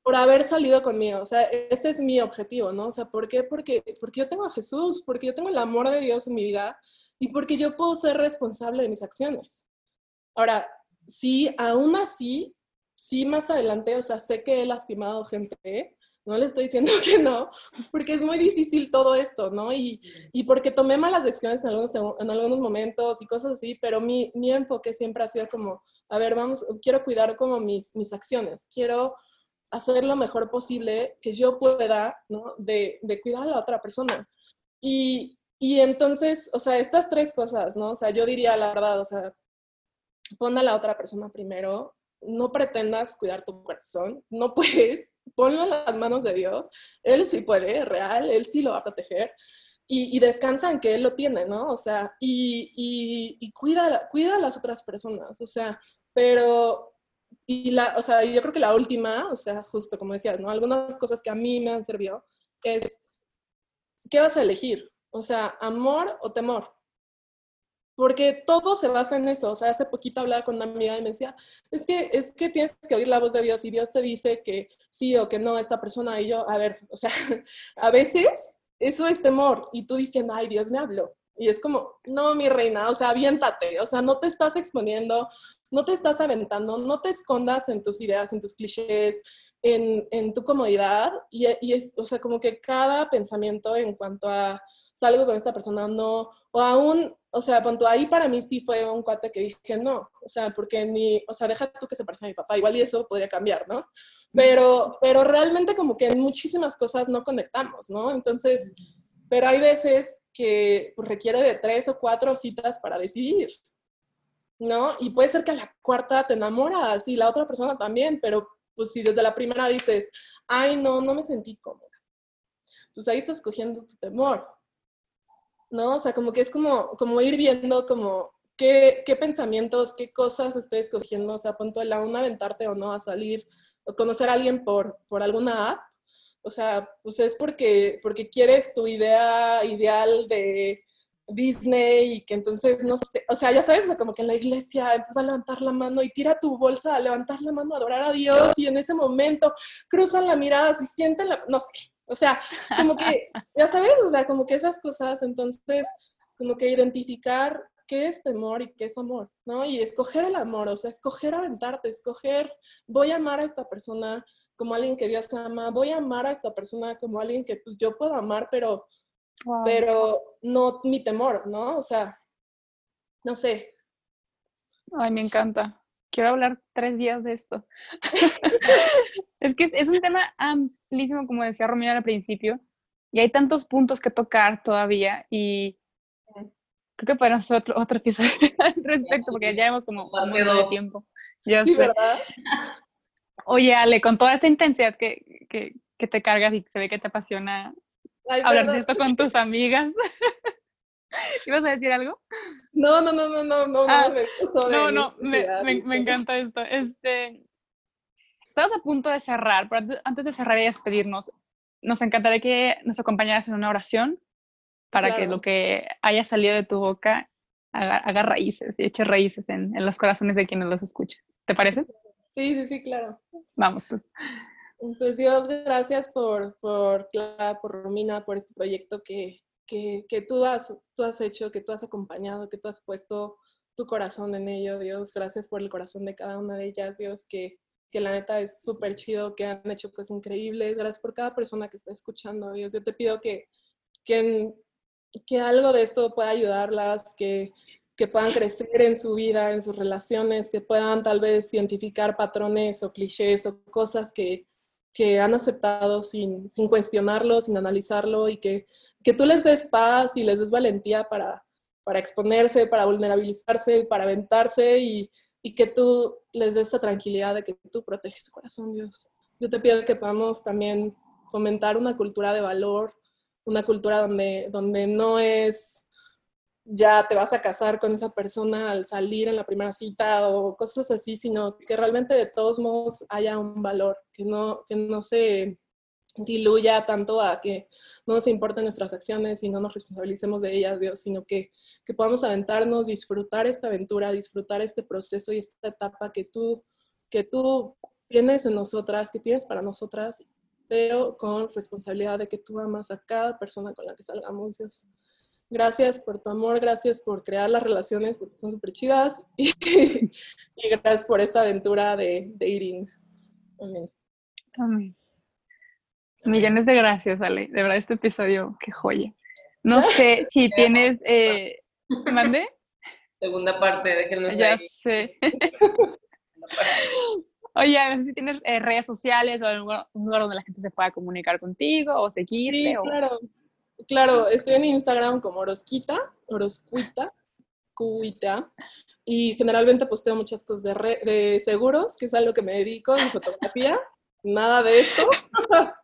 Por haber salido conmigo, o sea, ese es mi objetivo, ¿no? O sea, ¿por qué? Porque, porque yo tengo a Jesús, porque yo tengo el amor de Dios en mi vida y porque yo puedo ser responsable de mis acciones. Ahora, sí, aún así, sí más adelante, o sea, sé que he lastimado gente, no le estoy diciendo que no, porque es muy difícil todo esto, ¿no? Y, y porque tomé malas decisiones en algunos, en algunos momentos y cosas así, pero mi, mi enfoque siempre ha sido como, a ver, vamos, quiero cuidar como mis, mis acciones, quiero hacer lo mejor posible que yo pueda, ¿no? De, de cuidar a la otra persona. Y, y, entonces, o sea, estas tres cosas, ¿no? O sea, yo diría la verdad, o sea, pon a la otra persona primero, no pretendas cuidar tu corazón, no puedes, ponlo en las manos de Dios, Él sí puede, real, Él sí lo va a proteger. Y, y descansa en que Él lo tiene, ¿no? O sea, y, y, y cuida, cuida a las otras personas, o sea, pero, y la, o sea, yo creo que la última, o sea, justo como decías, ¿no? Algunas cosas que a mí me han servido es, ¿qué vas a elegir? O sea, amor o temor. Porque todo se basa en eso. O sea, hace poquito hablaba con una amiga y me decía, es que, es que tienes que oír la voz de Dios y Dios te dice que sí o que no esta persona. Y yo, a ver, o sea, a veces eso es temor. Y tú diciendo, ay, Dios me habló. Y es como, no, mi reina, o sea, aviéntate, o sea, no te estás exponiendo, no te estás aventando, no te escondas en tus ideas, en tus clichés, en, en tu comodidad. Y, y, es, o sea, como que cada pensamiento en cuanto a salgo con esta persona, no, o aún, o sea, punto ahí para mí sí fue un cuate que dije no, o sea, porque ni, o sea, deja tú que se parezca a mi papá, igual y eso podría cambiar, ¿no? Pero, pero realmente como que en muchísimas cosas no conectamos, ¿no? Entonces, pero hay veces que requiere de tres o cuatro citas para decidir, ¿no? Y puede ser que a la cuarta te enamoras y la otra persona también, pero pues si desde la primera dices, ay, no, no me sentí cómoda, pues ahí estás cogiendo tu temor, ¿no? O sea, como que es como, como ir viendo como qué, qué pensamientos, qué cosas estoy escogiendo, o sea, punto el aún aventarte o no a salir, o conocer a alguien por, por alguna app, o sea, pues es porque, porque quieres tu idea ideal de Disney y que entonces, no sé, o sea, ya sabes, como que en la iglesia, entonces va a levantar la mano y tira tu bolsa a levantar la mano, a adorar a Dios y en ese momento cruzan la mirada, y sienten la, no sé, o sea, como que, ya sabes, o sea, como que esas cosas, entonces, como que identificar qué es temor y qué es amor, ¿no? Y escoger el amor, o sea, escoger aventarte, escoger, voy a amar a esta persona, como alguien que Dios ama, voy a amar a esta persona como alguien que pues, yo puedo amar, pero, pero no mi temor, ¿no? O sea, no sé. Ay, me encanta. Quiero hablar tres días de esto. es que es, un tema amplísimo, como decía Romina al principio, y hay tantos puntos que tocar todavía y creo que podemos hacer otro, otro episodio al respecto porque ya hemos como un de tiempo. Ya sí, ¿verdad? Oye, Ale, con toda esta intensidad que, que, que te cargas y se ve que te apasiona hablar de esto con tus amigas. ¿Ibas a decir algo? No, no, no, no, no, no, ah, no, no, me, me, me, encanta esto. Este, estamos a punto de cerrar, pero antes de cerrar y despedirnos, nos encantaría que nos acompañaras en una oración para que lo que haya salido de tu boca haga, raíces y eche raíces en, en, los corazones de quienes los escuchan. ¿Te parece? Sí, sí, sí, claro. Vamos, pues. Pues Dios, gracias por, por Clara, por Romina, por este proyecto que, que, que, tú, has, tú has hecho, que tú has acompañado, que tú has puesto tu corazón en ello, Dios. Gracias por el corazón de cada una de ellas, Dios, que, que la neta es súper chido, que han hecho cosas increíbles. Gracias por cada persona que está escuchando, Dios. Yo te pido que, que, que algo de esto pueda ayudarlas, que, que puedan crecer en su vida, en sus relaciones, que puedan tal vez identificar patrones o clichés o cosas que, que han aceptado sin, sin, cuestionarlo, sin analizarlo y que, que tú les des paz y les des valentía para, para exponerse, para vulnerabilizarse, para aventarse y, y que tú les des esa tranquilidad de que tú proteges su corazón, Dios. Yo te pido que podamos también fomentar una cultura de valor, una cultura donde, donde no es ya te vas a casar con esa persona al salir en la primera cita o cosas así, sino que realmente de todos modos haya un valor, que no, que no se diluya tanto a que no nos importen nuestras acciones y no nos responsabilicemos de ellas, Dios, sino que, que podamos aventarnos, disfrutar esta aventura, disfrutar este proceso y esta etapa que tú, que tú tienes en nosotras, que tienes para nosotras, pero con responsabilidad de que tú amas a cada persona con la que salgamos, Dios. Gracias por tu amor, gracias por crear las relaciones porque son súper chidas y, gracias por esta aventura de dating. Amén. Amén. Millones de gracias, Ale. De verdad, este episodio, qué joya. No sé si tienes... Eh, ¿Mande? Segunda parte, déjenme Ya sé. Oye, no sé si tienes eh, redes sociales o un lugar donde la gente se pueda comunicar contigo o seguirte. Sí, claro. Claro, estoy en Instagram como Orosquita, Oroscuita, Cuita, y generalmente posteo muchas cosas de, de seguros, que es algo que me dedico en fotografía. Nada de esto,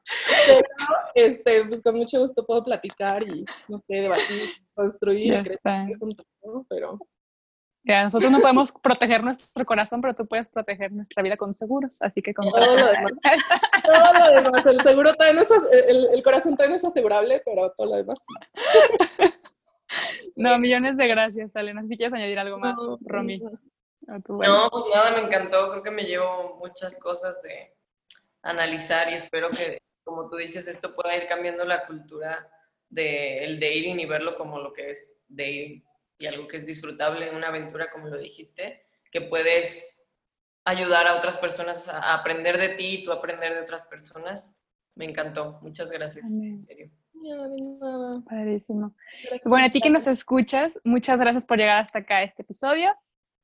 pero este, pues con mucho gusto puedo platicar y, no sé, debatir, construir, crecer juntos, pero nosotros no podemos proteger nuestro corazón, pero tú puedes proteger nuestra vida con seguros, así que con todo lo demás. todo lo demás. El seguro también es, el, el, corazón también es asegurable, pero todo lo demás No, millones de gracias, Alena. Si quieres añadir algo más, Romy. No, pues nada, me encantó. Creo que me llevo muchas cosas de analizar y espero que, como tú dices, esto pueda ir cambiando la cultura del dating y verlo como lo que es dating y algo que es disfrutable en una aventura, como lo dijiste, que puedes ayudar a otras personas a aprender de ti y tú aprender de otras personas. Me encantó. Muchas gracias. En serio. Padrísimo. Bueno, a ti que nos escuchas, muchas gracias por llegar hasta acá a este episodio.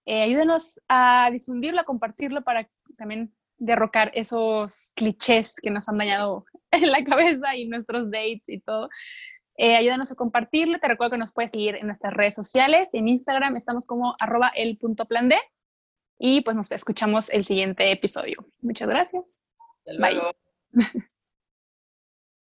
Eh, ayúdenos a difundirlo, a compartirlo para también derrocar esos clichés que nos han dañado en la cabeza y nuestros dates y todo. Eh, ayúdanos a compartirlo. Te recuerdo que nos puedes seguir en nuestras redes sociales. En Instagram estamos como arroba el punto plan D. Y pues nos escuchamos el siguiente episodio. Muchas gracias. Bye.